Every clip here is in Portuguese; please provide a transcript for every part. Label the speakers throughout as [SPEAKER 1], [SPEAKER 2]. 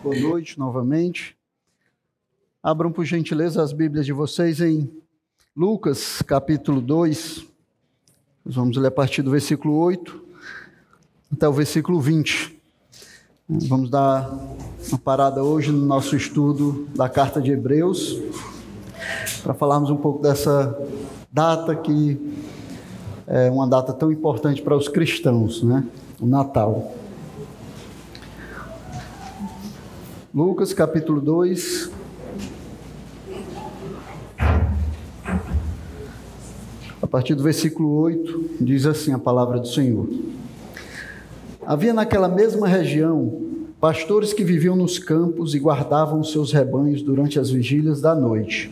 [SPEAKER 1] Boa noite novamente. Abram por gentileza as Bíblias de vocês em Lucas, capítulo 2. Nós vamos ler a partir do versículo 8 até o versículo 20. Vamos dar uma parada hoje no nosso estudo da carta de Hebreus, para falarmos um pouco dessa data que é uma data tão importante para os cristãos, né? O Natal. Lucas capítulo 2. A partir do versículo 8, diz assim a palavra do Senhor. Havia naquela mesma região pastores que viviam nos campos e guardavam seus rebanhos durante as vigílias da noite.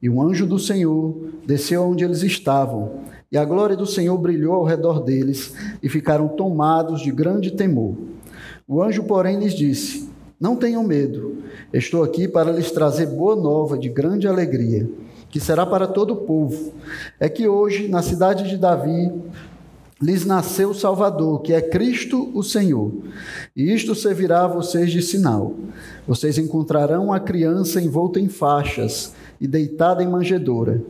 [SPEAKER 1] E o anjo do Senhor desceu onde eles estavam, e a glória do Senhor brilhou ao redor deles, e ficaram tomados de grande temor. O anjo, porém, lhes disse: não tenham medo, estou aqui para lhes trazer boa nova de grande alegria, que será para todo o povo. É que hoje, na cidade de Davi, lhes nasceu o Salvador, que é Cristo o Senhor. E isto servirá a vocês de sinal. Vocês encontrarão a criança envolta em faixas e deitada em manjedoura.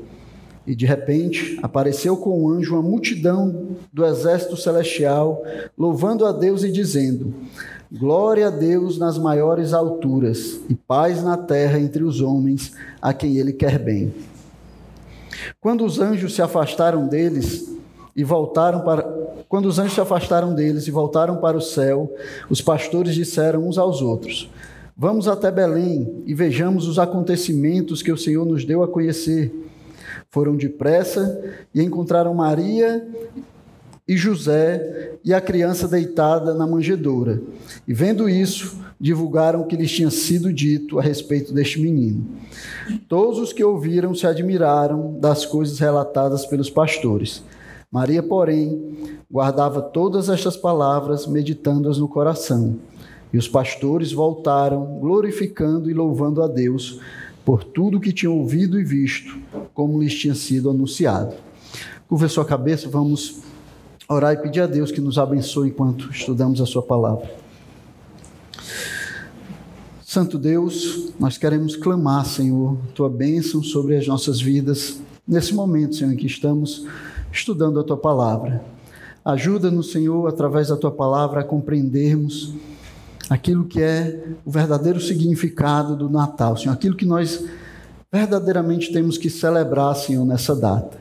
[SPEAKER 1] E de repente apareceu com o anjo uma multidão do exército celestial, louvando a Deus e dizendo: Glória a Deus nas maiores alturas e paz na terra entre os homens a quem ele quer bem. Quando os anjos se afastaram deles e voltaram para quando os anjos se afastaram deles e voltaram para o céu, os pastores disseram uns aos outros: Vamos até Belém e vejamos os acontecimentos que o Senhor nos deu a conhecer. Foram depressa e encontraram Maria e José e a criança deitada na manjedoura. E vendo isso, divulgaram o que lhes tinha sido dito a respeito deste menino. Todos os que ouviram se admiraram das coisas relatadas pelos pastores. Maria, porém, guardava todas estas palavras, meditando-as no coração. E os pastores voltaram, glorificando e louvando a Deus por tudo que tinham ouvido e visto, como lhes tinha sido anunciado. Curva sua cabeça, vamos orar e pedir a Deus que nos abençoe enquanto estudamos a Sua palavra. Santo Deus, nós queremos clamar, Senhor, Tua bênção sobre as nossas vidas nesse momento, Senhor, em que estamos estudando a Tua palavra. Ajuda-nos, Senhor, através da Tua palavra, a compreendermos aquilo que é o verdadeiro significado do Natal, Senhor, aquilo que nós verdadeiramente temos que celebrar, Senhor, nessa data.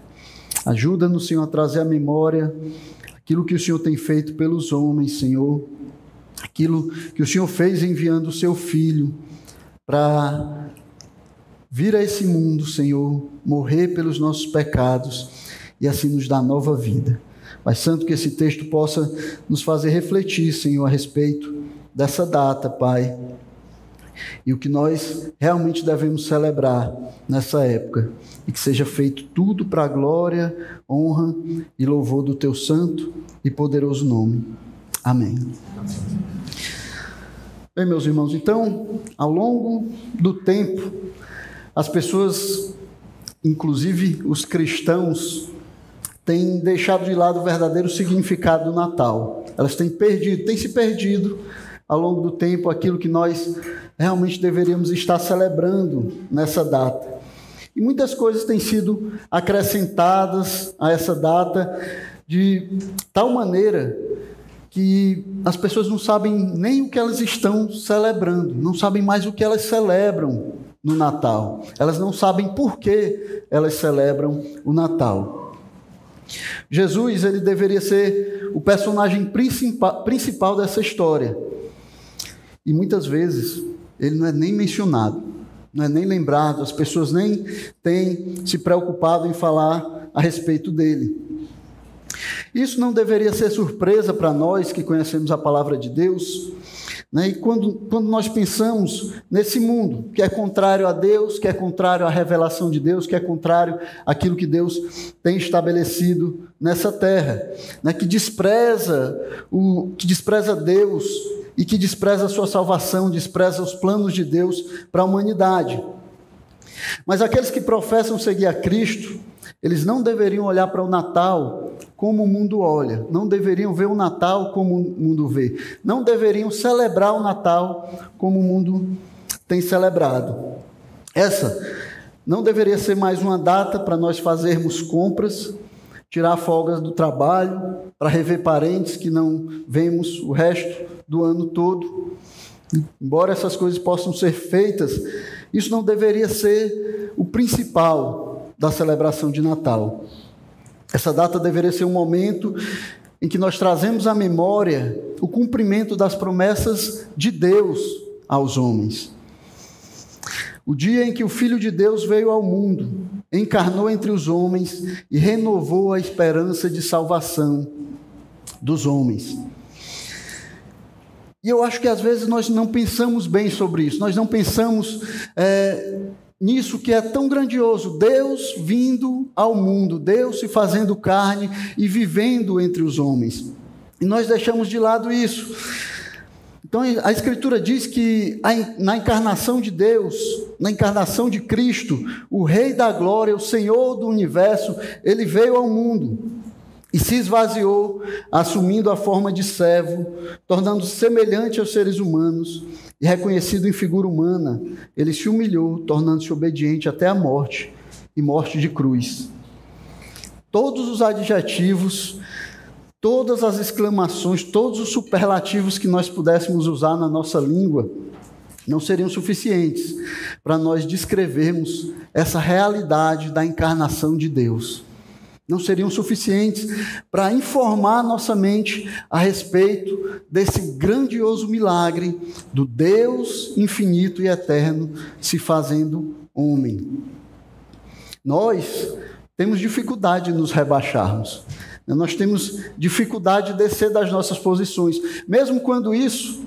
[SPEAKER 1] Ajuda-nos, Senhor, a trazer à memória aquilo que o Senhor tem feito pelos homens, Senhor, aquilo que o Senhor fez enviando o seu filho para vir a esse mundo, Senhor, morrer pelos nossos pecados e assim nos dar nova vida. Mas, Santo, que esse texto possa nos fazer refletir, Senhor, a respeito dessa data, Pai, e o que nós realmente devemos celebrar nessa época. E que seja feito tudo para a glória, honra e louvor do teu santo e poderoso nome. Amém. Bem, meus irmãos, então, ao longo do tempo, as pessoas, inclusive os cristãos, têm deixado de lado o verdadeiro significado do Natal. Elas têm perdido, têm se perdido ao longo do tempo aquilo que nós realmente deveríamos estar celebrando nessa data. E muitas coisas têm sido acrescentadas a essa data de tal maneira que as pessoas não sabem nem o que elas estão celebrando, não sabem mais o que elas celebram no Natal. Elas não sabem por que elas celebram o Natal. Jesus, ele deveria ser o personagem principal, dessa história. E muitas vezes ele não é nem mencionado, não é nem lembrado, as pessoas nem têm se preocupado em falar a respeito dele. Isso não deveria ser surpresa para nós que conhecemos a palavra de Deus. Né? E quando, quando nós pensamos nesse mundo que é contrário a Deus, que é contrário à revelação de Deus, que é contrário àquilo que Deus tem estabelecido nessa terra, né? que despreza o que despreza Deus, e que despreza a sua salvação, despreza os planos de Deus para a humanidade. Mas aqueles que professam seguir a Cristo, eles não deveriam olhar para o Natal como o mundo olha, não deveriam ver o Natal como o mundo vê, não deveriam celebrar o Natal como o mundo tem celebrado. Essa não deveria ser mais uma data para nós fazermos compras, tirar folgas do trabalho, para rever parentes que não vemos o resto do ano todo. Embora essas coisas possam ser feitas, isso não deveria ser o principal da celebração de Natal. Essa data deveria ser um momento em que nós trazemos à memória o cumprimento das promessas de Deus aos homens. O dia em que o Filho de Deus veio ao mundo, encarnou entre os homens e renovou a esperança de salvação dos homens. E eu acho que às vezes nós não pensamos bem sobre isso, nós não pensamos é, nisso que é tão grandioso, Deus vindo ao mundo, Deus se fazendo carne e vivendo entre os homens. E nós deixamos de lado isso. Então a Escritura diz que na encarnação de Deus, na encarnação de Cristo, o Rei da Glória, o Senhor do universo, ele veio ao mundo e se esvaziou, assumindo a forma de servo, tornando-se semelhante aos seres humanos e reconhecido em figura humana, ele se humilhou, tornando-se obediente até a morte e morte de cruz. Todos os adjetivos, todas as exclamações, todos os superlativos que nós pudéssemos usar na nossa língua não seriam suficientes para nós descrevermos essa realidade da encarnação de Deus não seriam suficientes para informar nossa mente a respeito desse grandioso milagre do Deus infinito e eterno se fazendo homem. Nós temos dificuldade de nos rebaixarmos. Nós temos dificuldade de descer das nossas posições, mesmo quando isso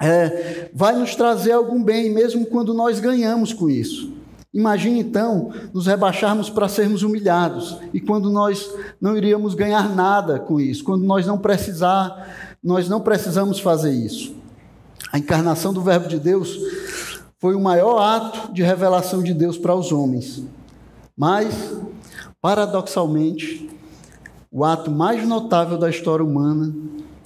[SPEAKER 1] é, vai nos trazer algum bem, mesmo quando nós ganhamos com isso. Imagine então nos rebaixarmos para sermos humilhados e quando nós não iríamos ganhar nada com isso, quando nós não precisar, nós não precisamos fazer isso. A encarnação do Verbo de Deus foi o maior ato de revelação de Deus para os homens. Mas, paradoxalmente, o ato mais notável da história humana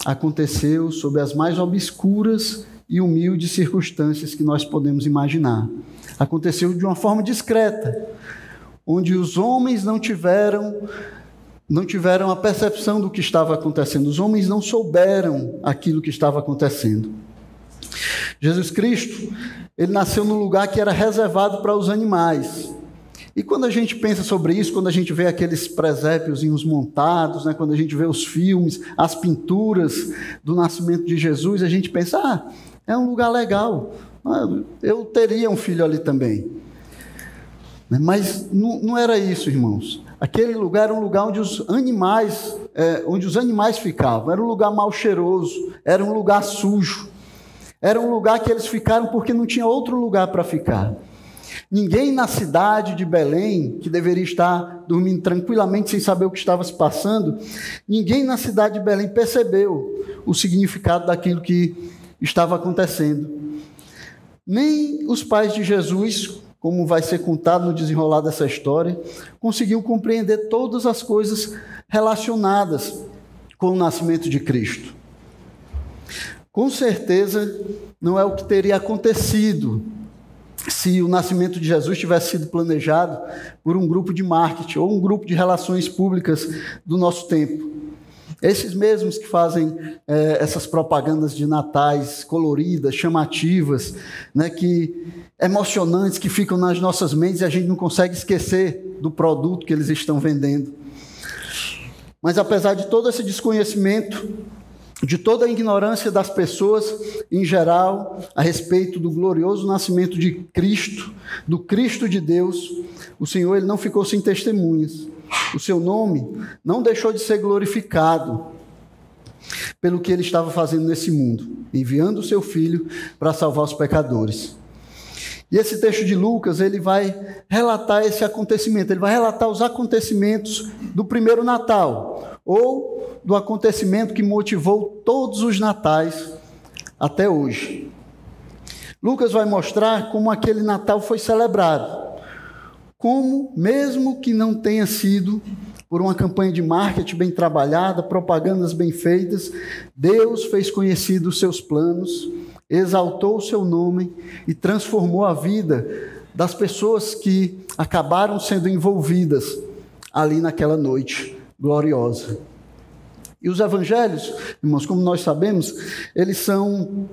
[SPEAKER 1] aconteceu sob as mais obscuras e humildes circunstâncias que nós podemos imaginar aconteceu de uma forma discreta, onde os homens não tiveram não tiveram a percepção do que estava acontecendo. Os homens não souberam aquilo que estava acontecendo. Jesus Cristo, ele nasceu num lugar que era reservado para os animais. E quando a gente pensa sobre isso, quando a gente vê aqueles presépios montados, né, quando a gente vê os filmes, as pinturas do nascimento de Jesus, a gente pensa, ah, é um lugar legal. Ah, eu teria um filho ali também. Mas não, não era isso, irmãos. Aquele lugar era um lugar onde os animais, é, onde os animais ficavam. Era um lugar mal cheiroso, era um lugar sujo. Era um lugar que eles ficaram porque não tinha outro lugar para ficar. Ninguém na cidade de Belém, que deveria estar dormindo tranquilamente sem saber o que estava se passando, ninguém na cidade de Belém percebeu o significado daquilo que estava acontecendo. Nem os pais de Jesus, como vai ser contado no desenrolar dessa história, conseguiam compreender todas as coisas relacionadas com o nascimento de Cristo. Com certeza, não é o que teria acontecido se o nascimento de Jesus tivesse sido planejado por um grupo de marketing ou um grupo de relações públicas do nosso tempo. Esses mesmos que fazem é, essas propagandas de natais coloridas, chamativas, né, que emocionantes, que ficam nas nossas mentes e a gente não consegue esquecer do produto que eles estão vendendo. Mas apesar de todo esse desconhecimento, de toda a ignorância das pessoas em geral a respeito do glorioso nascimento de Cristo, do Cristo de Deus, o Senhor ele não ficou sem testemunhas o seu nome não deixou de ser glorificado pelo que ele estava fazendo nesse mundo, enviando o seu filho para salvar os pecadores. E esse texto de Lucas, ele vai relatar esse acontecimento, ele vai relatar os acontecimentos do primeiro Natal, ou do acontecimento que motivou todos os natais até hoje. Lucas vai mostrar como aquele Natal foi celebrado como, mesmo que não tenha sido por uma campanha de marketing bem trabalhada, propagandas bem feitas, Deus fez conhecido os seus planos, exaltou o seu nome e transformou a vida das pessoas que acabaram sendo envolvidas ali naquela noite gloriosa. E os evangelhos, irmãos, como nós sabemos, eles são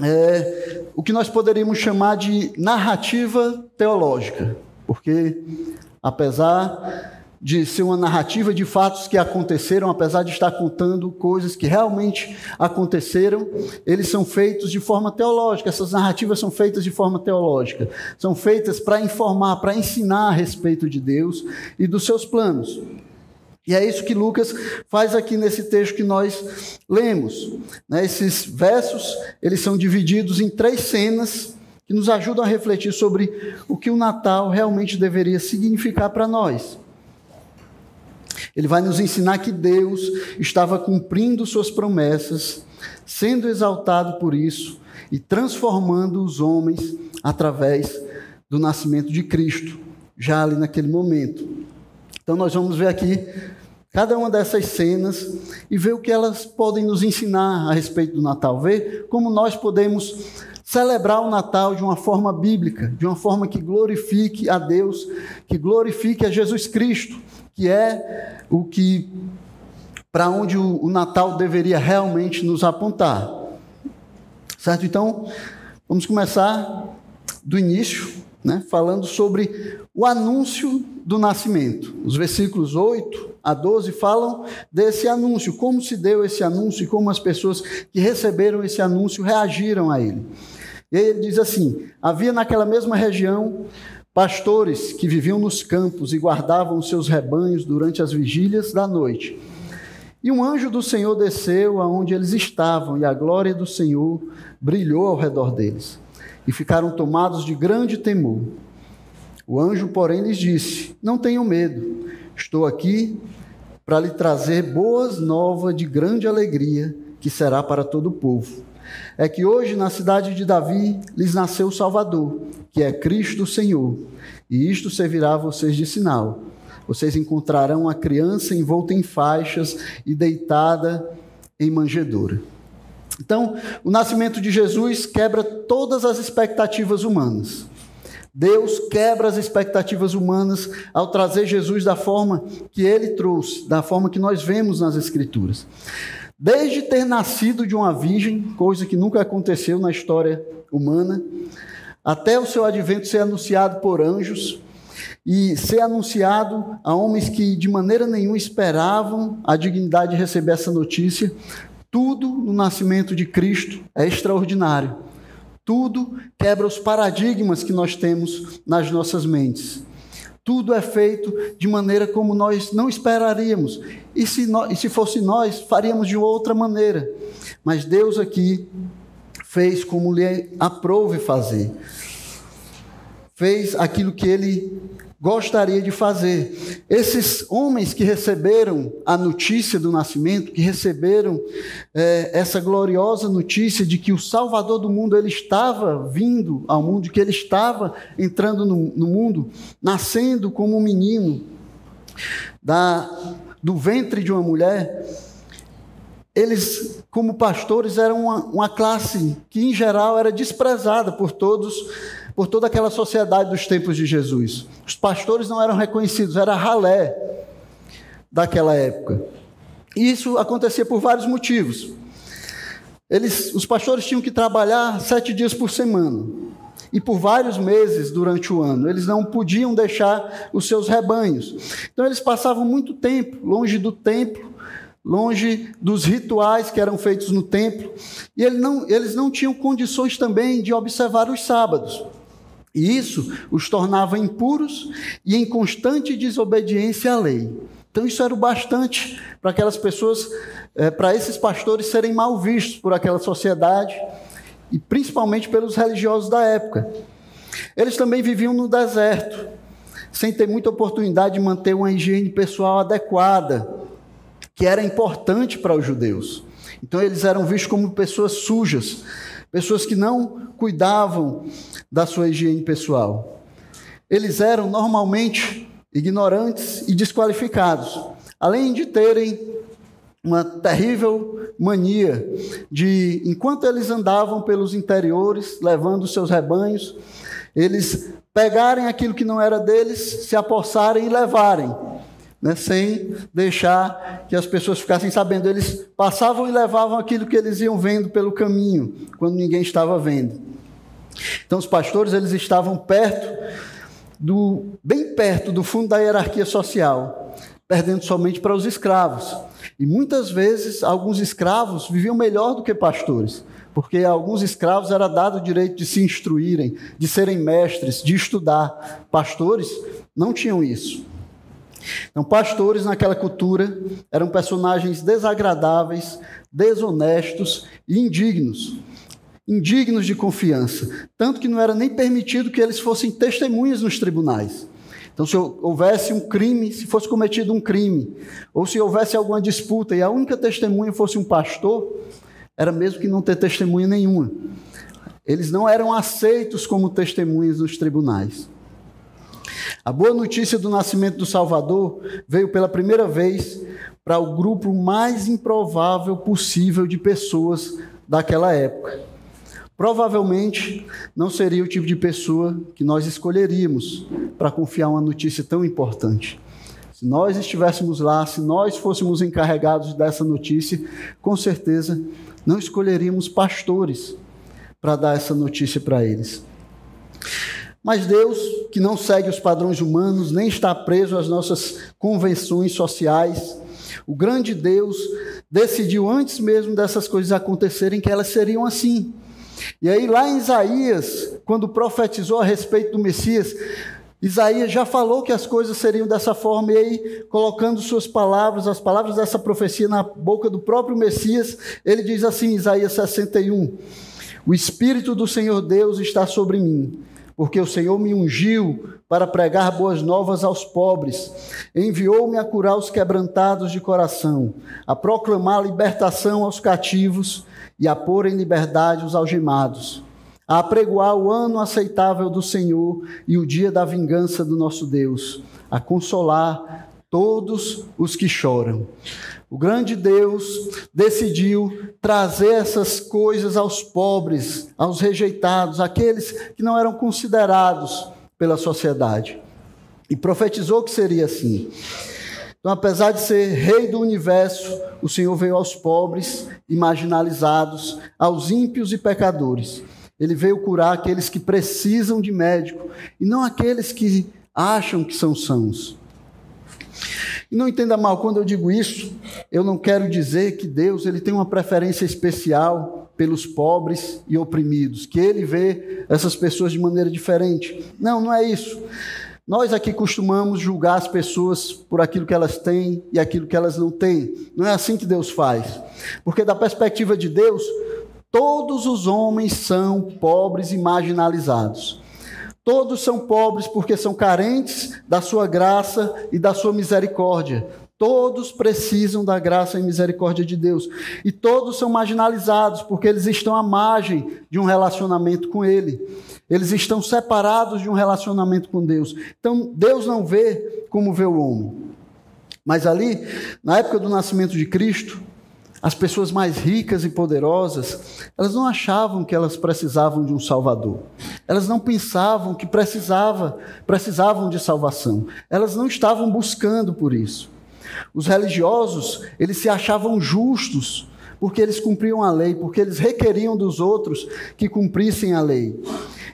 [SPEAKER 1] é, o que nós poderíamos chamar de narrativa teológica, porque apesar de ser uma narrativa de fatos que aconteceram, apesar de estar contando coisas que realmente aconteceram, eles são feitos de forma teológica. Essas narrativas são feitas de forma teológica. São feitas para informar, para ensinar a respeito de Deus e dos seus planos. E é isso que Lucas faz aqui nesse texto que nós lemos. Né? Esses versos, eles são divididos em três cenas que nos ajudam a refletir sobre o que o Natal realmente deveria significar para nós. Ele vai nos ensinar que Deus estava cumprindo suas promessas, sendo exaltado por isso e transformando os homens através do nascimento de Cristo, já ali naquele momento. Então, nós vamos ver aqui cada uma dessas cenas e ver o que elas podem nos ensinar a respeito do Natal, ver como nós podemos celebrar o Natal de uma forma bíblica, de uma forma que glorifique a Deus, que glorifique a Jesus Cristo que é o que para onde o, Natal deveria realmente nos apontar. Certo? Então, vamos começar do início, né, falando sobre o anúncio do nascimento. Os versículos 8 a 12 falam desse anúncio, como se deu esse anúncio e como as pessoas que receberam esse anúncio reagiram a ele. E ele diz assim: havia naquela mesma região Pastores que viviam nos campos e guardavam seus rebanhos durante as vigílias da noite. E um anjo do Senhor desceu aonde eles estavam, e a glória do Senhor brilhou ao redor deles. E ficaram tomados de grande temor. O anjo, porém, lhes disse: Não tenham medo, estou aqui para lhe trazer boas novas de grande alegria, que será para todo o povo é que hoje na cidade de Davi lhes nasceu o Salvador, que é Cristo o Senhor. E isto servirá a vocês de sinal. Vocês encontrarão a criança envolta em faixas e deitada em manjedoura. Então, o nascimento de Jesus quebra todas as expectativas humanas. Deus quebra as expectativas humanas ao trazer Jesus da forma que ele trouxe, da forma que nós vemos nas Escrituras. Desde ter nascido de uma virgem, coisa que nunca aconteceu na história humana, até o seu advento ser anunciado por anjos e ser anunciado a homens que de maneira nenhuma esperavam a dignidade de receber essa notícia, tudo no nascimento de Cristo é extraordinário. Tudo quebra os paradigmas que nós temos nas nossas mentes. Tudo é feito de maneira como nós não esperaríamos. E se, nós, e se fosse nós, faríamos de outra maneira. Mas Deus aqui fez como lhe aprouve fazer. Fez aquilo que ele gostaria de fazer. Esses homens que receberam a notícia do nascimento, que receberam é, essa gloriosa notícia de que o Salvador do mundo ele estava vindo ao mundo, que ele estava entrando no, no mundo, nascendo como um menino da, do ventre de uma mulher. Eles, como pastores, eram uma, uma classe que, em geral, era desprezada por todos por toda aquela sociedade dos tempos de Jesus. Os pastores não eram reconhecidos, era ralé daquela época. E isso acontecia por vários motivos. Eles, os pastores tinham que trabalhar sete dias por semana e por vários meses durante o ano. Eles não podiam deixar os seus rebanhos. Então eles passavam muito tempo longe do templo, longe dos rituais que eram feitos no templo, e eles não, eles não tinham condições também de observar os sábados. E isso os tornava impuros e em constante desobediência à lei. Então, isso era o bastante para aquelas pessoas, é, para esses pastores serem mal vistos por aquela sociedade e principalmente pelos religiosos da época. Eles também viviam no deserto, sem ter muita oportunidade de manter uma higiene pessoal adequada, que era importante para os judeus. Então, eles eram vistos como pessoas sujas, pessoas que não cuidavam da sua higiene pessoal. eles eram normalmente ignorantes e desqualificados, além de terem uma terrível mania de, enquanto eles andavam pelos interiores, levando seus rebanhos, eles pegarem aquilo que não era deles, se apossarem e levarem, né, sem deixar que as pessoas ficassem sabendo. Eles passavam e levavam aquilo que eles iam vendo pelo caminho, quando ninguém estava vendo. Então, os pastores eles estavam perto do bem perto do fundo da hierarquia social, perdendo somente para os escravos. E muitas vezes alguns escravos viviam melhor do que pastores, porque a alguns escravos era dado o direito de se instruírem, de serem mestres, de estudar. Pastores não tinham isso. Então, pastores naquela cultura eram personagens desagradáveis, desonestos e indignos indignos de confiança, tanto que não era nem permitido que eles fossem testemunhas nos tribunais. Então, se houvesse um crime, se fosse cometido um crime, ou se houvesse alguma disputa e a única testemunha fosse um pastor, era mesmo que não ter testemunha nenhuma. Eles não eram aceitos como testemunhas nos tribunais. A boa notícia do nascimento do Salvador veio pela primeira vez para o grupo mais improvável possível de pessoas daquela época provavelmente não seria o tipo de pessoa que nós escolheríamos para confiar uma notícia tão importante. Se nós estivéssemos lá, se nós fôssemos encarregados dessa notícia, com certeza não escolheríamos pastores para dar essa notícia para eles. Mas Deus, que não segue os padrões humanos, nem está preso às nossas convenções sociais, o grande Deus decidiu antes mesmo dessas coisas acontecerem que elas seriam assim. E aí, lá em Isaías, quando profetizou a respeito do Messias, Isaías já falou que as coisas seriam dessa forma, e aí, colocando suas palavras, as palavras dessa profecia na boca do próprio Messias, ele diz assim, Isaías 61, O Espírito do Senhor Deus está sobre mim, porque o Senhor me ungiu para pregar boas novas aos pobres, enviou-me a curar os quebrantados de coração, a proclamar libertação aos cativos e a pôr em liberdade os algemados, a apregoar o ano aceitável do Senhor e o dia da vingança do nosso Deus, a consolar todos os que choram. O grande Deus decidiu trazer essas coisas aos pobres, aos rejeitados, aqueles que não eram considerados pela sociedade. E profetizou que seria assim. Então, apesar de ser rei do universo, o Senhor veio aos pobres e marginalizados, aos ímpios e pecadores. Ele veio curar aqueles que precisam de médico e não aqueles que acham que são sãos. E não entenda mal, quando eu digo isso, eu não quero dizer que Deus ele tem uma preferência especial pelos pobres e oprimidos, que ele vê essas pessoas de maneira diferente. Não, não é isso. Nós aqui costumamos julgar as pessoas por aquilo que elas têm e aquilo que elas não têm. Não é assim que Deus faz. Porque, da perspectiva de Deus, todos os homens são pobres e marginalizados. Todos são pobres porque são carentes da sua graça e da sua misericórdia. Todos precisam da graça e misericórdia de Deus. E todos são marginalizados porque eles estão à margem de um relacionamento com Ele. Eles estão separados de um relacionamento com Deus. Então, Deus não vê como vê o homem. Mas ali, na época do nascimento de Cristo, as pessoas mais ricas e poderosas, elas não achavam que elas precisavam de um Salvador. Elas não pensavam que precisava, precisavam de salvação. Elas não estavam buscando por isso. Os religiosos, eles se achavam justos porque eles cumpriam a lei, porque eles requeriam dos outros que cumprissem a lei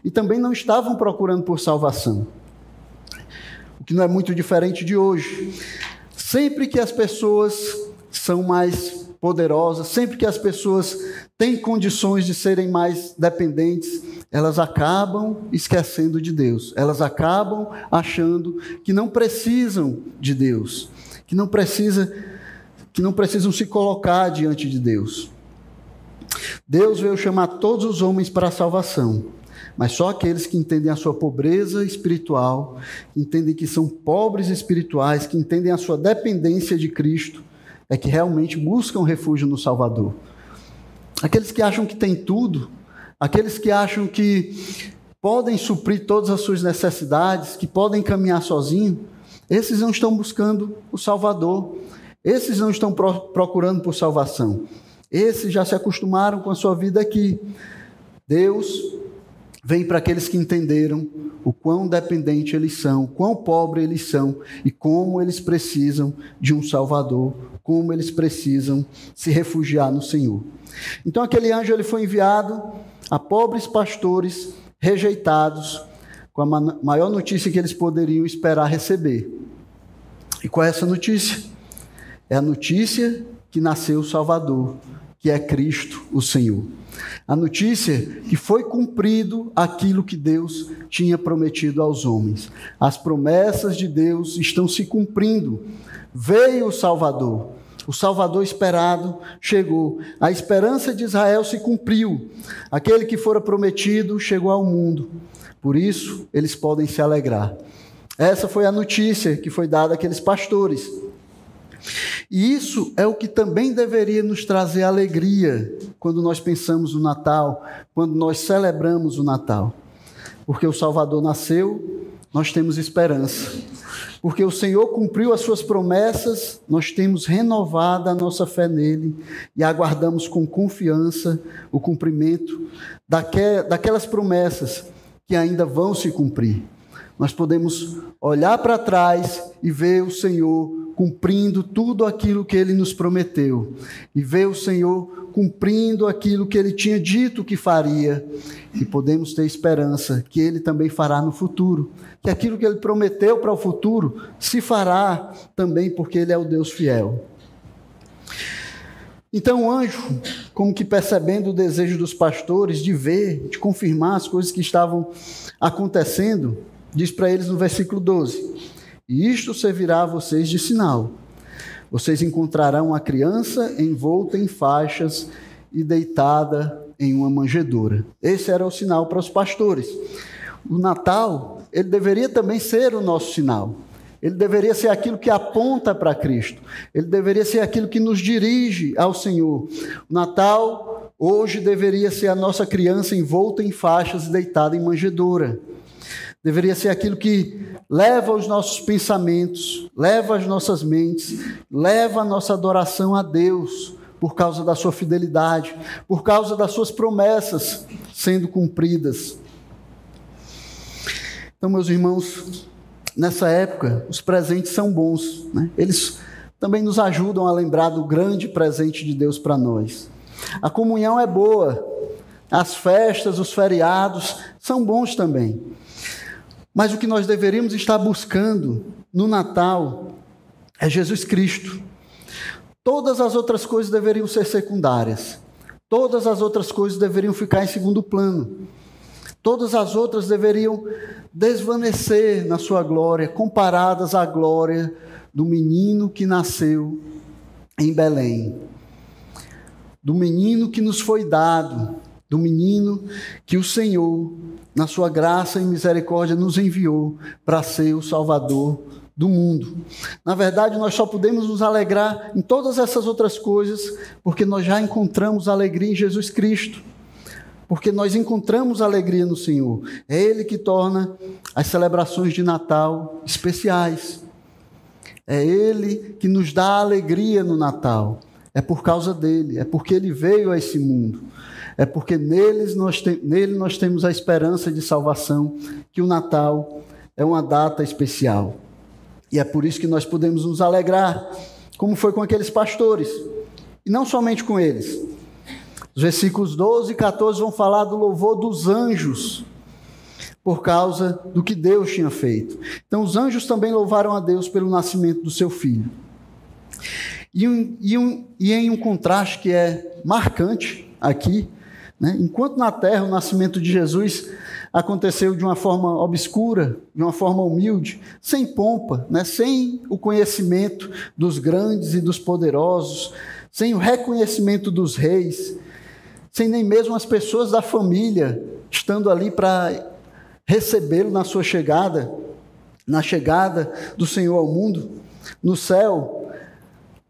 [SPEAKER 1] e também não estavam procurando por salvação. O que não é muito diferente de hoje. Sempre que as pessoas são mais poderosas, sempre que as pessoas têm condições de serem mais dependentes, elas acabam esquecendo de Deus. Elas acabam achando que não precisam de Deus, que não precisa que não precisam se colocar diante de Deus. Deus veio chamar todos os homens para a salvação. Mas só aqueles que entendem a sua pobreza espiritual, entendem que são pobres espirituais, que entendem a sua dependência de Cristo, é que realmente buscam refúgio no Salvador. Aqueles que acham que têm tudo, aqueles que acham que podem suprir todas as suas necessidades, que podem caminhar sozinhos, esses não estão buscando o Salvador, esses não estão procurando por salvação. Esses já se acostumaram com a sua vida aqui. Deus vem para aqueles que entenderam o quão dependente eles são, quão pobre eles são e como eles precisam de um Salvador, como eles precisam se refugiar no Senhor. Então aquele anjo ele foi enviado a pobres pastores rejeitados com a maior notícia que eles poderiam esperar receber. E qual é essa notícia? É a notícia que nasceu o Salvador, que é Cristo, o Senhor. A notícia que foi cumprido aquilo que Deus tinha prometido aos homens. As promessas de Deus estão se cumprindo. Veio o Salvador. O Salvador esperado chegou. A esperança de Israel se cumpriu. Aquele que fora prometido chegou ao mundo. Por isso, eles podem se alegrar. Essa foi a notícia que foi dada àqueles pastores. E isso é o que também deveria nos trazer alegria quando nós pensamos no Natal, quando nós celebramos o Natal. Porque o Salvador nasceu, nós temos esperança. Porque o Senhor cumpriu as suas promessas, nós temos renovada a nossa fé nele e aguardamos com confiança o cumprimento daquelas promessas que ainda vão se cumprir. Nós podemos olhar para trás e ver o Senhor cumprindo tudo aquilo que ele nos prometeu, e ver o Senhor cumprindo aquilo que ele tinha dito que faria, e podemos ter esperança que ele também fará no futuro, que aquilo que ele prometeu para o futuro se fará também, porque ele é o Deus fiel. Então o anjo, como que percebendo o desejo dos pastores de ver, de confirmar as coisas que estavam acontecendo, diz para eles no versículo 12: e isto servirá a vocês de sinal. Vocês encontrarão a criança envolta em faixas e deitada em uma manjedoura. Esse era o sinal para os pastores. O Natal, ele deveria também ser o nosso sinal. Ele deveria ser aquilo que aponta para Cristo. Ele deveria ser aquilo que nos dirige ao Senhor. O Natal hoje deveria ser a nossa criança envolta em faixas e deitada em manjedoura. Deveria ser aquilo que leva os nossos pensamentos, leva as nossas mentes, leva a nossa adoração a Deus, por causa da sua fidelidade, por causa das suas promessas sendo cumpridas. Então, meus irmãos, nessa época, os presentes são bons, né? eles também nos ajudam a lembrar do grande presente de Deus para nós. A comunhão é boa, as festas, os feriados são bons também. Mas o que nós deveríamos estar buscando no Natal é Jesus Cristo. Todas as outras coisas deveriam ser secundárias. Todas as outras coisas deveriam ficar em segundo plano. Todas as outras deveriam desvanecer na sua glória, comparadas à glória do menino que nasceu em Belém. Do menino que nos foi dado, do menino que o Senhor na sua graça e misericórdia, nos enviou para ser o Salvador do mundo. Na verdade, nós só podemos nos alegrar em todas essas outras coisas porque nós já encontramos alegria em Jesus Cristo. Porque nós encontramos alegria no Senhor. É Ele que torna as celebrações de Natal especiais. É Ele que nos dá alegria no Natal. É por causa dele, é porque ele veio a esse mundo é porque neles nós te, nele nós temos a esperança de salvação, que o Natal é uma data especial. E é por isso que nós podemos nos alegrar, como foi com aqueles pastores, e não somente com eles. Os versículos 12 e 14 vão falar do louvor dos anjos, por causa do que Deus tinha feito. Então, os anjos também louvaram a Deus pelo nascimento do seu filho. E, um, e, um, e em um contraste que é marcante aqui, né? Enquanto na terra o nascimento de Jesus aconteceu de uma forma obscura, de uma forma humilde, sem pompa, né? sem o conhecimento dos grandes e dos poderosos, sem o reconhecimento dos reis, sem nem mesmo as pessoas da família estando ali para recebê-lo na sua chegada, na chegada do Senhor ao mundo. No céu,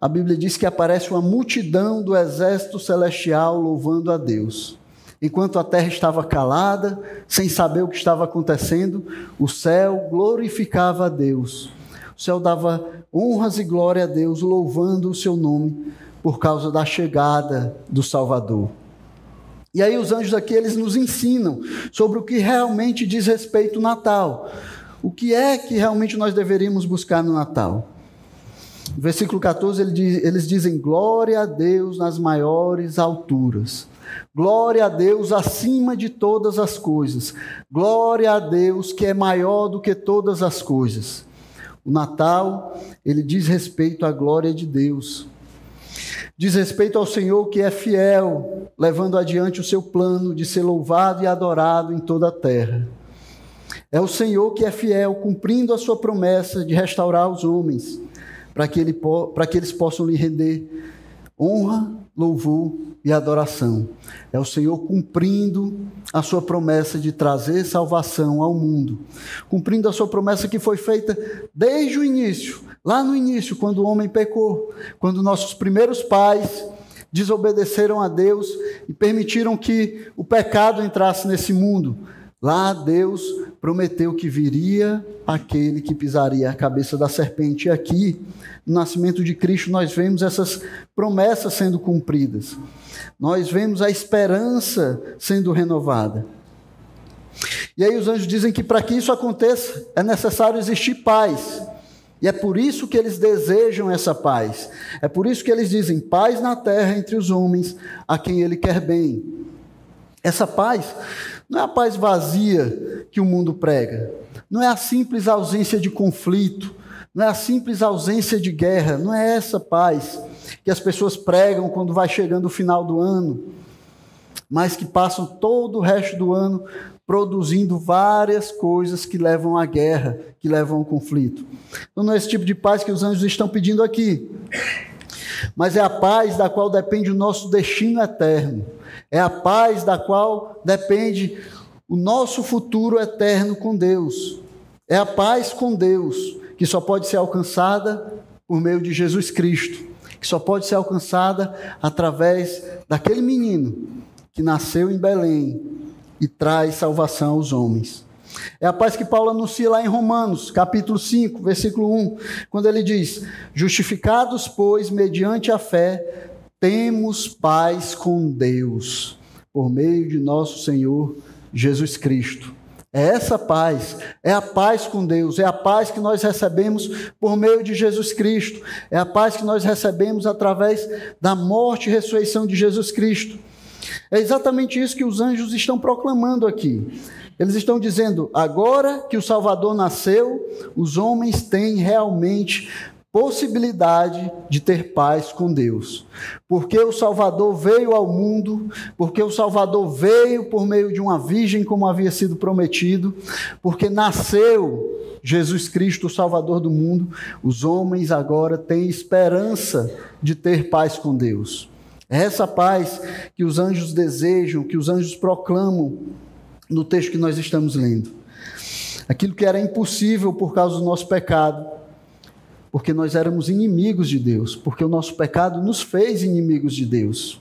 [SPEAKER 1] a Bíblia diz que aparece uma multidão do exército celestial louvando a Deus. Enquanto a terra estava calada, sem saber o que estava acontecendo, o céu glorificava a Deus. O céu dava honras e glória a Deus, louvando o seu nome por causa da chegada do Salvador. E aí os anjos aqui eles nos ensinam sobre o que realmente diz respeito ao Natal. O que é que realmente nós deveríamos buscar no Natal? No versículo 14 ele diz, eles dizem glória a Deus nas maiores alturas Glória a Deus acima de todas as coisas. Glória a Deus que é maior do que todas as coisas. O Natal, ele diz respeito à glória de Deus. Diz respeito ao Senhor que é fiel, levando adiante o seu plano de ser louvado e adorado em toda a terra. É o Senhor que é fiel, cumprindo a sua promessa de restaurar os homens, para que, ele, que eles possam lhe render honra, louvor e adoração. É o Senhor cumprindo a sua promessa de trazer salvação ao mundo, cumprindo a sua promessa que foi feita desde o início, lá no início, quando o homem pecou, quando nossos primeiros pais desobedeceram a Deus e permitiram que o pecado entrasse nesse mundo. Lá Deus prometeu que viria aquele que pisaria a cabeça da serpente. E aqui, no nascimento de Cristo, nós vemos essas promessas sendo cumpridas. Nós vemos a esperança sendo renovada. E aí os anjos dizem que para que isso aconteça é necessário existir paz. E é por isso que eles desejam essa paz. É por isso que eles dizem paz na terra entre os homens a quem ele quer bem. Essa paz não é a paz vazia que o mundo prega. Não é a simples ausência de conflito. Não é a simples ausência de guerra. Não é essa paz que as pessoas pregam quando vai chegando o final do ano. Mas que passam todo o resto do ano produzindo várias coisas que levam à guerra, que levam ao conflito. Então não é esse tipo de paz que os anjos estão pedindo aqui. Mas é a paz da qual depende o nosso destino eterno é a paz da qual depende o nosso futuro eterno com Deus. É a paz com Deus que só pode ser alcançada por meio de Jesus Cristo, que só pode ser alcançada através daquele menino que nasceu em Belém e traz salvação aos homens. É a paz que Paulo anuncia lá em Romanos, capítulo 5, versículo 1, quando ele diz: Justificados, pois, mediante a fé, temos paz com Deus por meio de nosso Senhor Jesus Cristo. É essa paz, é a paz com Deus, é a paz que nós recebemos por meio de Jesus Cristo, é a paz que nós recebemos através da morte e ressurreição de Jesus Cristo. É exatamente isso que os anjos estão proclamando aqui. Eles estão dizendo: agora que o Salvador nasceu, os homens têm realmente possibilidade de ter paz com Deus. Porque o Salvador veio ao mundo, porque o Salvador veio por meio de uma virgem, como havia sido prometido, porque nasceu Jesus Cristo, o Salvador do mundo, os homens agora têm esperança de ter paz com Deus. É essa paz que os anjos desejam, que os anjos proclamam no texto que nós estamos lendo. Aquilo que era impossível por causa do nosso pecado porque nós éramos inimigos de Deus, porque o nosso pecado nos fez inimigos de Deus.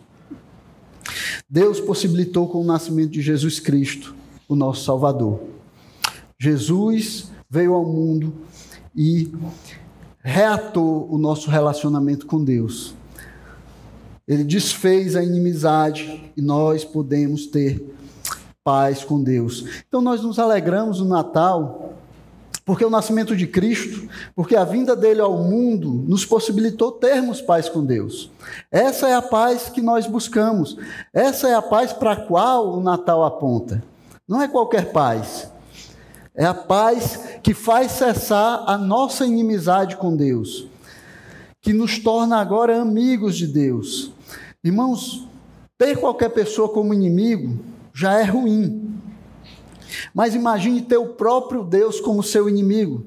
[SPEAKER 1] Deus possibilitou com o nascimento de Jesus Cristo, o nosso Salvador. Jesus veio ao mundo e reatou o nosso relacionamento com Deus. Ele desfez a inimizade e nós podemos ter paz com Deus. Então nós nos alegramos no Natal porque o nascimento de Cristo, porque a vinda dele ao mundo nos possibilitou termos paz com Deus. Essa é a paz que nós buscamos. Essa é a paz para a qual o Natal aponta. Não é qualquer paz. É a paz que faz cessar a nossa inimizade com Deus, que nos torna agora amigos de Deus. Irmãos, ter qualquer pessoa como inimigo já é ruim. Mas imagine ter o próprio Deus como seu inimigo.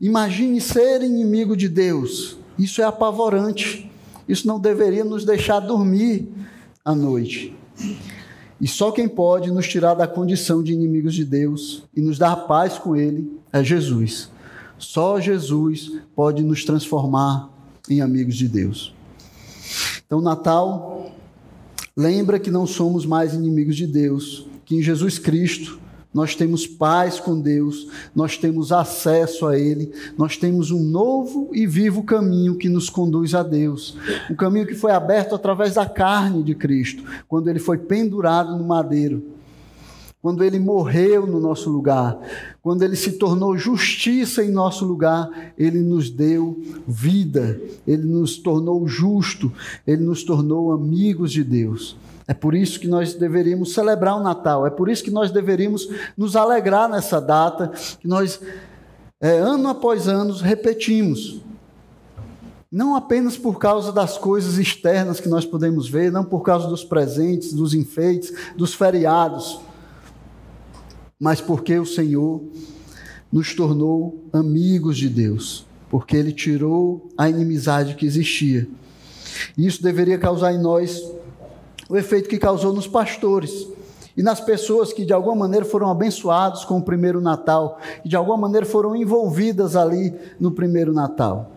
[SPEAKER 1] Imagine ser inimigo de Deus. Isso é apavorante. Isso não deveria nos deixar dormir à noite. E só quem pode nos tirar da condição de inimigos de Deus e nos dar paz com Ele é Jesus. Só Jesus pode nos transformar em amigos de Deus. Então, Natal lembra que não somos mais inimigos de Deus, que em Jesus Cristo nós temos paz com Deus, nós temos acesso a Ele, nós temos um novo e vivo caminho que nos conduz a Deus. Um caminho que foi aberto através da carne de Cristo, quando Ele foi pendurado no madeiro, quando Ele morreu no nosso lugar, quando Ele se tornou justiça em nosso lugar, Ele nos deu vida, Ele nos tornou justo, Ele nos tornou amigos de Deus. É por isso que nós deveríamos celebrar o Natal, é por isso que nós deveríamos nos alegrar nessa data, que nós, é, ano após ano, repetimos. Não apenas por causa das coisas externas que nós podemos ver, não por causa dos presentes, dos enfeites, dos feriados, mas porque o Senhor nos tornou amigos de Deus, porque Ele tirou a inimizade que existia. E isso deveria causar em nós o efeito que causou nos pastores e nas pessoas que de alguma maneira foram abençoados com o primeiro Natal, e de alguma maneira foram envolvidas ali no primeiro Natal.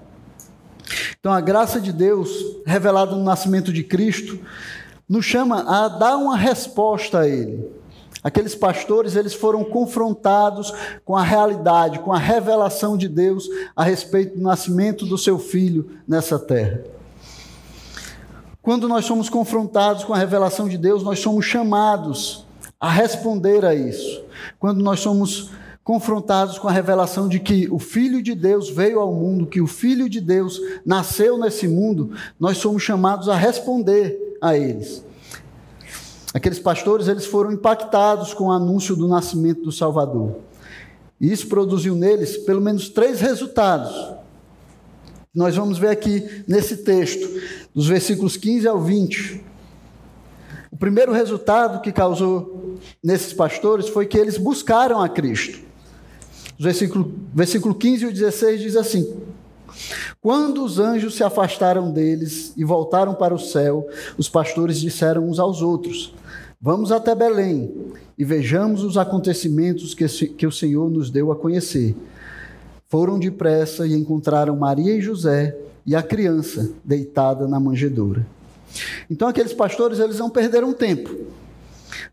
[SPEAKER 1] Então a graça de Deus, revelada no nascimento de Cristo, nos chama a dar uma resposta a ele. Aqueles pastores, eles foram confrontados com a realidade, com a revelação de Deus a respeito do nascimento do seu filho nessa terra. Quando nós somos confrontados com a revelação de Deus, nós somos chamados a responder a isso. Quando nós somos confrontados com a revelação de que o Filho de Deus veio ao mundo, que o Filho de Deus nasceu nesse mundo, nós somos chamados a responder a eles. Aqueles pastores, eles foram impactados com o anúncio do nascimento do Salvador. E isso produziu neles pelo menos três resultados. Nós vamos ver aqui nesse texto, dos versículos 15 ao 20. O primeiro resultado que causou nesses pastores foi que eles buscaram a Cristo. Versículo, versículo 15 e 16 diz assim: Quando os anjos se afastaram deles e voltaram para o céu, os pastores disseram uns aos outros: Vamos até Belém e vejamos os acontecimentos que, que o Senhor nos deu a conhecer. Foram depressa e encontraram Maria e José e a criança deitada na manjedoura. Então aqueles pastores eles não perderam tempo.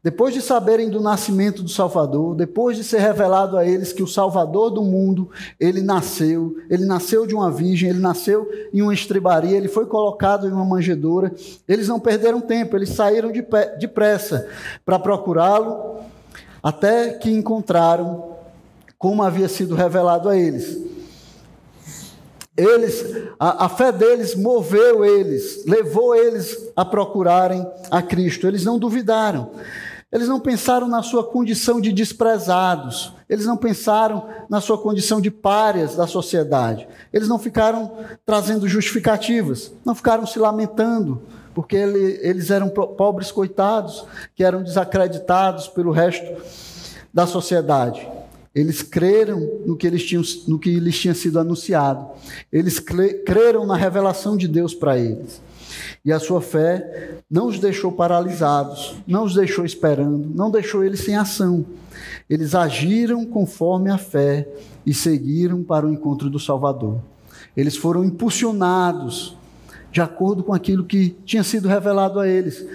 [SPEAKER 1] Depois de saberem do nascimento do Salvador, depois de ser revelado a eles que o Salvador do mundo, ele nasceu, ele nasceu de uma virgem, ele nasceu em uma estribaria, ele foi colocado em uma manjedoura, eles não perderam tempo, eles saíram depressa para procurá-lo, até que encontraram como havia sido revelado a eles. Eles, a, a, fé deles moveu eles, levou eles a procurarem a Cristo. Eles não duvidaram. Eles não pensaram na sua condição de desprezados. Eles não pensaram na sua condição de párias da sociedade. Eles não ficaram trazendo justificativas, não ficaram se lamentando, porque ele, eles eram pobres coitados, que eram desacreditados pelo resto da sociedade. Eles creram no que, eles tinham, no que lhes tinha sido anunciado. Eles creram na revelação de Deus para eles. E a sua fé não os deixou paralisados, não os deixou esperando, não deixou eles sem ação. Eles agiram conforme a fé e seguiram para o encontro do Salvador. Eles foram impulsionados de acordo com aquilo que tinha sido revelado a eles,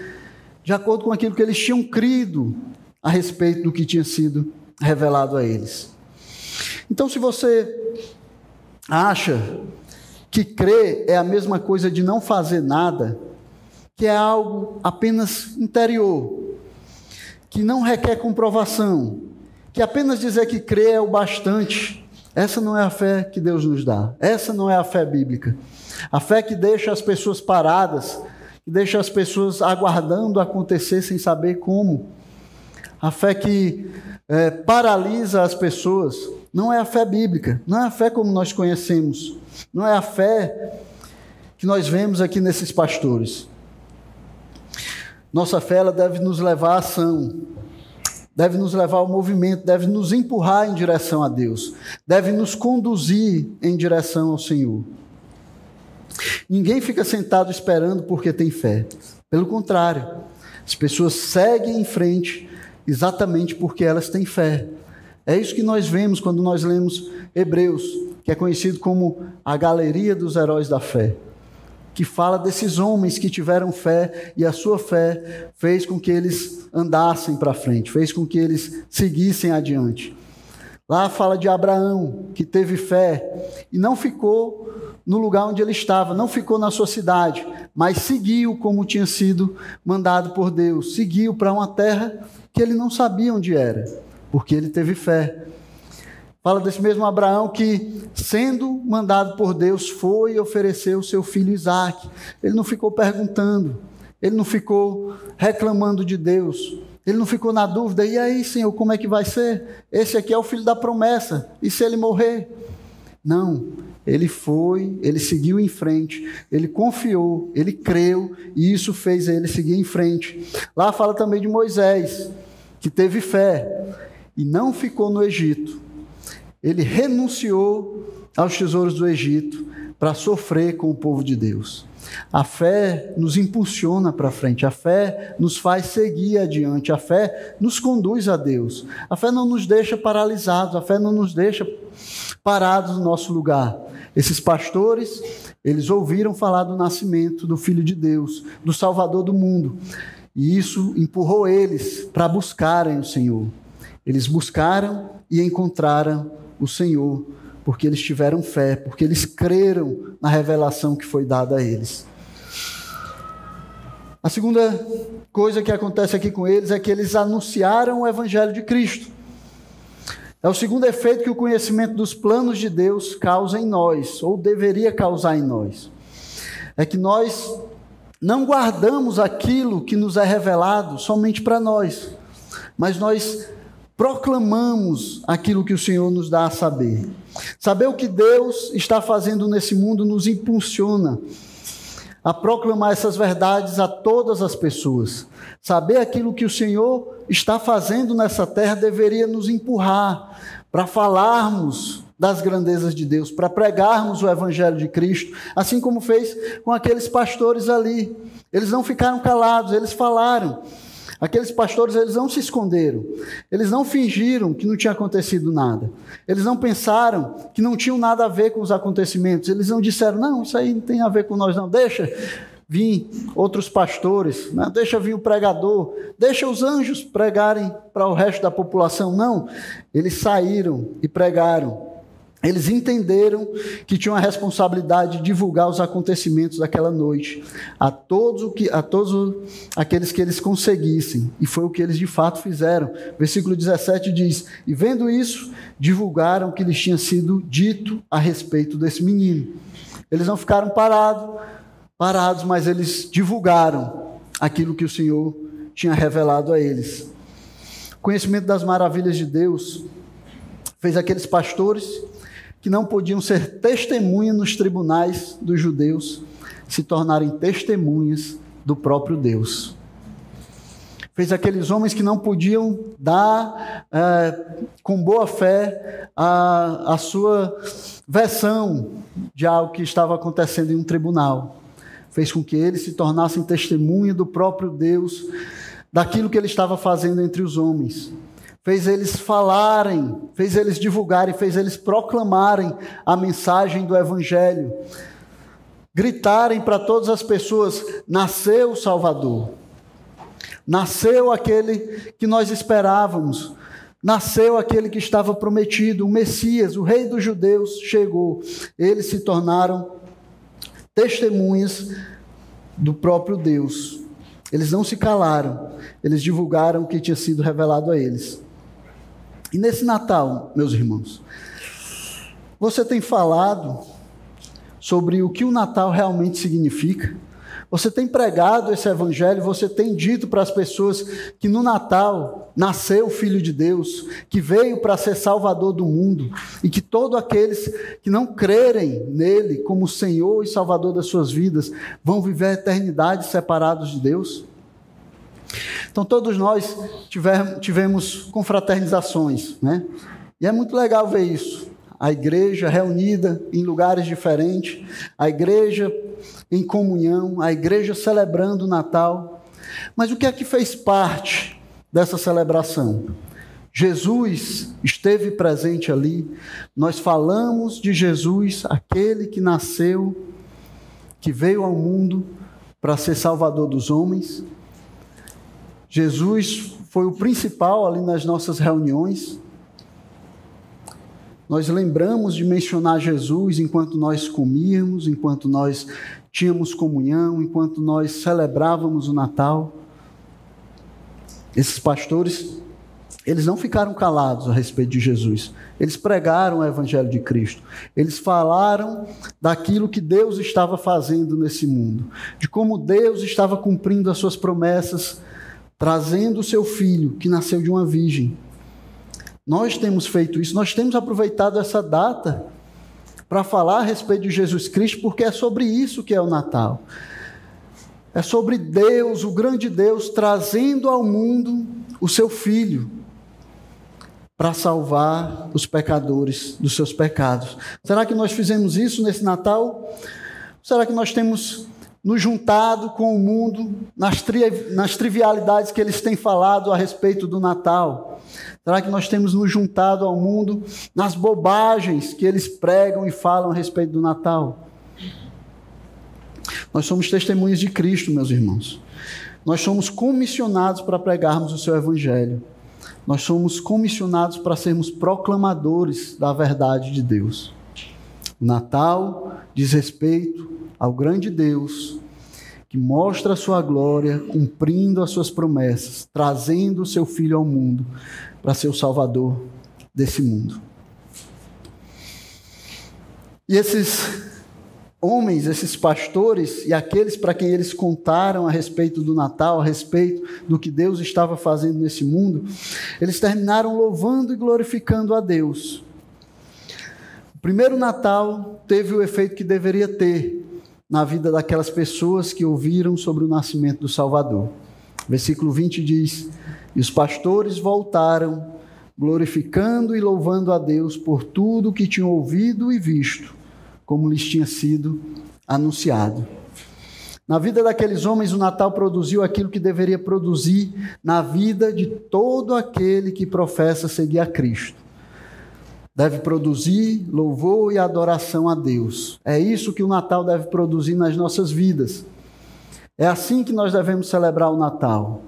[SPEAKER 1] de acordo com aquilo que eles tinham crido a respeito do que tinha sido revelado a eles. Então, se você acha que crer é a mesma coisa de não fazer nada, que é algo apenas interior, que não requer comprovação, que apenas dizer que crê é o bastante, essa não é a fé que Deus nos dá, essa não é a fé bíblica. A fé que deixa as pessoas paradas, que deixa as pessoas aguardando acontecer sem saber como. A fé que é, paralisa as pessoas não é a fé bíblica, não é a fé como nós conhecemos, não é a fé que nós vemos aqui nesses pastores. Nossa fé ela deve nos levar à ação, deve nos levar ao movimento, deve nos empurrar em direção a Deus, deve nos conduzir em direção ao Senhor. Ninguém fica sentado esperando porque tem fé. Pelo contrário, as pessoas seguem em frente exatamente porque elas têm fé. É isso que nós vemos quando nós lemos Hebreus, que é conhecido como a galeria dos heróis da fé. que fala desses homens que tiveram fé e a sua fé fez com que eles andassem para frente, fez com que eles seguissem adiante. Lá fala de Abraão, que teve fé e não ficou no lugar onde ele estava, não ficou na sua cidade, mas seguiu como tinha sido mandado por Deus, seguiu para uma terra que ele não sabia onde era, porque ele teve fé. Fala desse mesmo Abraão que, sendo mandado por Deus, foi e ofereceu seu filho Isaac. Ele não ficou perguntando, ele não ficou reclamando de Deus, ele não ficou na dúvida, e aí, Senhor, como é que vai ser? Esse aqui é o filho da promessa, e se ele morrer? Não, ele foi, ele seguiu em frente, ele confiou, ele creu, e isso fez ele seguir em frente. Lá fala também de Moisés, que teve fé e não ficou no Egito. Ele renunciou aos tesouros do Egito para sofrer com o povo de Deus. A fé nos impulsiona para frente, a fé nos faz seguir adiante, a fé nos conduz a Deus. A fé não nos deixa paralisados, a fé não nos deixa parados no nosso lugar. Esses pastores, eles ouviram falar do nascimento do Filho de Deus, do Salvador do mundo. E isso empurrou eles para buscarem o Senhor. Eles buscaram e encontraram o Senhor porque eles tiveram fé, porque eles creram na revelação que foi dada a eles. A segunda coisa que acontece aqui com eles é que eles anunciaram o Evangelho de Cristo. É o segundo efeito que o conhecimento dos planos de Deus causa em nós, ou deveria causar em nós. É que nós não guardamos aquilo que nos é revelado somente para nós, mas nós proclamamos aquilo que o Senhor nos dá a saber. Saber o que Deus está fazendo nesse mundo nos impulsiona a proclamar essas verdades a todas as pessoas. Saber aquilo que o Senhor está fazendo nessa terra deveria nos empurrar para falarmos das grandezas de Deus, para pregarmos o Evangelho de Cristo, assim como fez com aqueles pastores ali. Eles não ficaram calados, eles falaram. Aqueles pastores, eles não se esconderam. Eles não fingiram que não tinha acontecido nada. Eles não pensaram que não tinham nada a ver com os acontecimentos. Eles não disseram, não, isso aí não tem a ver com nós, não. Deixa vir outros pastores, né? deixa vir o pregador, deixa os anjos pregarem para o resto da população. Não, eles saíram e pregaram eles entenderam que tinham a responsabilidade de divulgar os acontecimentos daquela noite a todos, que, a todos aqueles que eles conseguissem. E foi o que eles de fato fizeram. Versículo 17 diz: E vendo isso, divulgaram o que lhes tinha sido dito a respeito desse menino. Eles não ficaram parados, parados, mas eles divulgaram aquilo que o Senhor tinha revelado a eles. O conhecimento das maravilhas de Deus fez aqueles pastores que não podiam ser testemunhas nos tribunais dos judeus, se tornarem testemunhas do próprio Deus. Fez aqueles homens que não podiam dar é, com boa fé a, a sua versão de algo que estava acontecendo em um tribunal. Fez com que eles se tornassem testemunha do próprio Deus, daquilo que ele estava fazendo entre os homens fez eles falarem, fez eles divulgarem, fez eles proclamarem a mensagem do Evangelho, gritarem para todas as pessoas: nasceu o Salvador, nasceu aquele que nós esperávamos, nasceu aquele que estava prometido, o Messias, o Rei dos Judeus chegou. Eles se tornaram testemunhas do próprio Deus. Eles não se calaram, eles divulgaram o que tinha sido revelado a eles. E nesse Natal, meus irmãos, você tem falado sobre o que o Natal realmente significa? Você tem pregado esse evangelho, você tem dito para as pessoas que no Natal nasceu o Filho de Deus, que veio para ser Salvador do mundo, e que todos aqueles que não crerem nele como Senhor e Salvador das suas vidas vão viver a eternidade separados de Deus? Então, todos nós tivemos, confraternizações, né? E é muito legal ver isso. A igreja reunida em lugares diferentes, a igreja em comunhão, a igreja celebrando o Natal. Mas o que é que fez parte dessa celebração? Jesus esteve presente ali, nós falamos de Jesus, aquele que nasceu que veio ao mundo para ser salvador dos homens. Jesus foi o principal ali nas nossas reuniões. Nós lembramos de mencionar Jesus enquanto nós comíamos, enquanto nós tínhamos comunhão, enquanto nós celebrávamos o Natal. Esses pastores, eles não ficaram calados a respeito de Jesus. Eles pregaram o evangelho de Cristo. Eles falaram daquilo que Deus estava fazendo nesse mundo, de como Deus estava cumprindo as suas promessas, trazendo o seu filho que nasceu de uma virgem. Nós temos feito isso, nós temos aproveitado essa data para falar a respeito de Jesus Cristo, porque é sobre isso que é o Natal. É sobre Deus, o grande Deus, trazendo ao mundo o seu Filho para salvar os pecadores dos seus pecados. Será que nós fizemos isso nesse Natal? Será que nós temos nos juntado com o mundo nas, tri nas trivialidades que eles têm falado a respeito do Natal? Será que nós temos nos juntado ao mundo nas bobagens que eles pregam e falam a respeito do Natal? Nós somos testemunhas de Cristo, meus irmãos. Nós somos comissionados para pregarmos o seu Evangelho. Nós somos comissionados para sermos proclamadores da verdade de Deus. O Natal diz respeito ao grande Deus que mostra a sua glória, cumprindo as suas promessas, trazendo o seu filho ao mundo para ser o salvador desse mundo. E esses homens, esses pastores e aqueles para quem eles contaram a respeito do Natal, a respeito do que Deus estava fazendo nesse mundo, eles terminaram louvando e glorificando a Deus. O primeiro Natal teve o efeito que deveria ter, na vida daquelas pessoas que ouviram sobre o nascimento do Salvador. Versículo 20 diz: E os pastores voltaram, glorificando e louvando a Deus por tudo o que tinham ouvido e visto, como lhes tinha sido anunciado. Na vida daqueles homens, o Natal produziu aquilo que deveria produzir na vida de todo aquele que professa seguir a Cristo deve produzir louvor e adoração a Deus. É isso que o Natal deve produzir nas nossas vidas. É assim que nós devemos celebrar o Natal.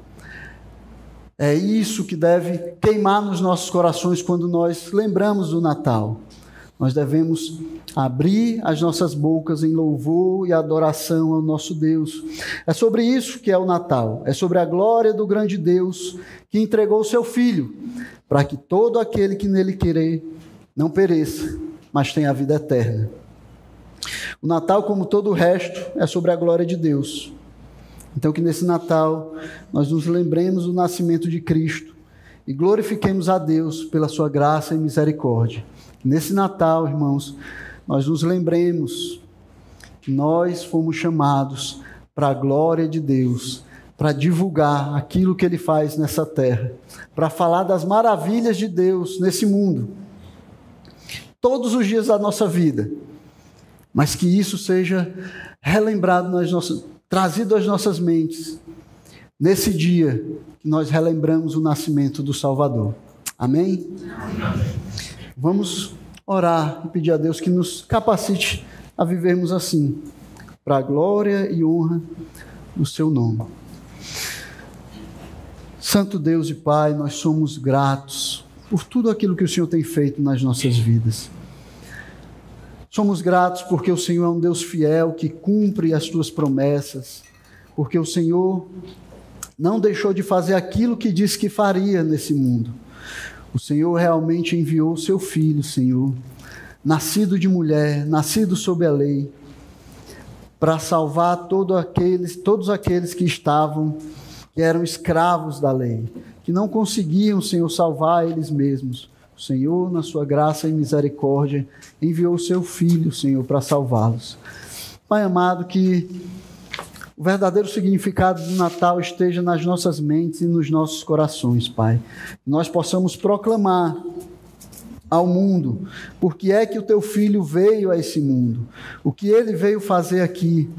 [SPEAKER 1] É isso que deve queimar nos nossos corações quando nós lembramos do Natal. Nós devemos abrir as nossas bocas em louvor e adoração ao nosso Deus. É sobre isso que é o Natal. É sobre a glória do grande Deus que entregou o seu Filho, para que todo aquele que nele querer não pereça, mas tenha a vida eterna. O Natal, como todo o resto, é sobre a glória de Deus. Então, que nesse Natal nós nos lembremos do nascimento de Cristo e glorifiquemos a Deus pela sua graça e misericórdia. Nesse Natal, irmãos, nós nos lembremos que nós fomos chamados para a glória de Deus, para divulgar aquilo que Ele faz nessa terra, para falar das maravilhas de Deus nesse mundo todos os dias da nossa vida, mas que isso seja relembrado nas nossas, trazido às nossas mentes nesse dia que nós relembramos o nascimento do Salvador. Amém? Amém. Vamos orar e pedir a Deus que nos capacite a vivermos assim, para a glória e honra do seu nome. Santo Deus e Pai, nós somos gratos por tudo aquilo que o Senhor tem feito nas nossas vidas. Somos gratos porque o Senhor é um Deus fiel que cumpre as tuas promessas, porque o Senhor não deixou de fazer aquilo que disse que faria nesse mundo. O Senhor realmente enviou o seu filho, Senhor, nascido de mulher, nascido sob a lei, para salvar todo aqueles, todos aqueles que estavam, que eram escravos da lei, que não conseguiam, Senhor, salvar eles mesmos. O Senhor, na sua graça e misericórdia, enviou o seu Filho, Senhor, para salvá-los. Pai amado, que o verdadeiro significado do Natal esteja nas nossas mentes e nos nossos corações, Pai. Nós possamos proclamar ao mundo porque é que o teu filho veio a esse mundo, o que ele veio fazer aqui.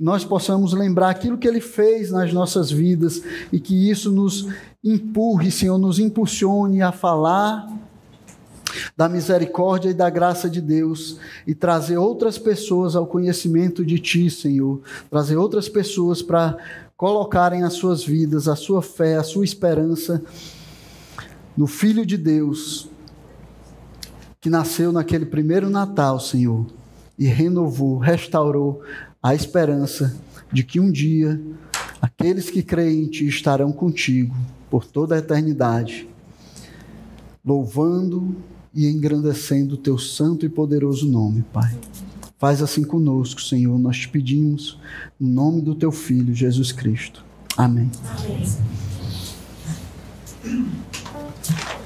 [SPEAKER 1] Nós possamos lembrar aquilo que ele fez nas nossas vidas e que isso nos empurre, Senhor, nos impulsione a falar da misericórdia e da graça de Deus e trazer outras pessoas ao conhecimento de Ti, Senhor. Trazer outras pessoas para colocarem as suas vidas, a sua fé, a sua esperança no Filho de Deus, que nasceu naquele primeiro Natal, Senhor, e renovou, restaurou a esperança de que um dia aqueles que creem em ti estarão contigo por toda a eternidade, louvando e engrandecendo o teu santo e poderoso nome, Pai. Faz assim conosco, Senhor, nós te pedimos, no nome do teu filho Jesus Cristo. Amém. Amém.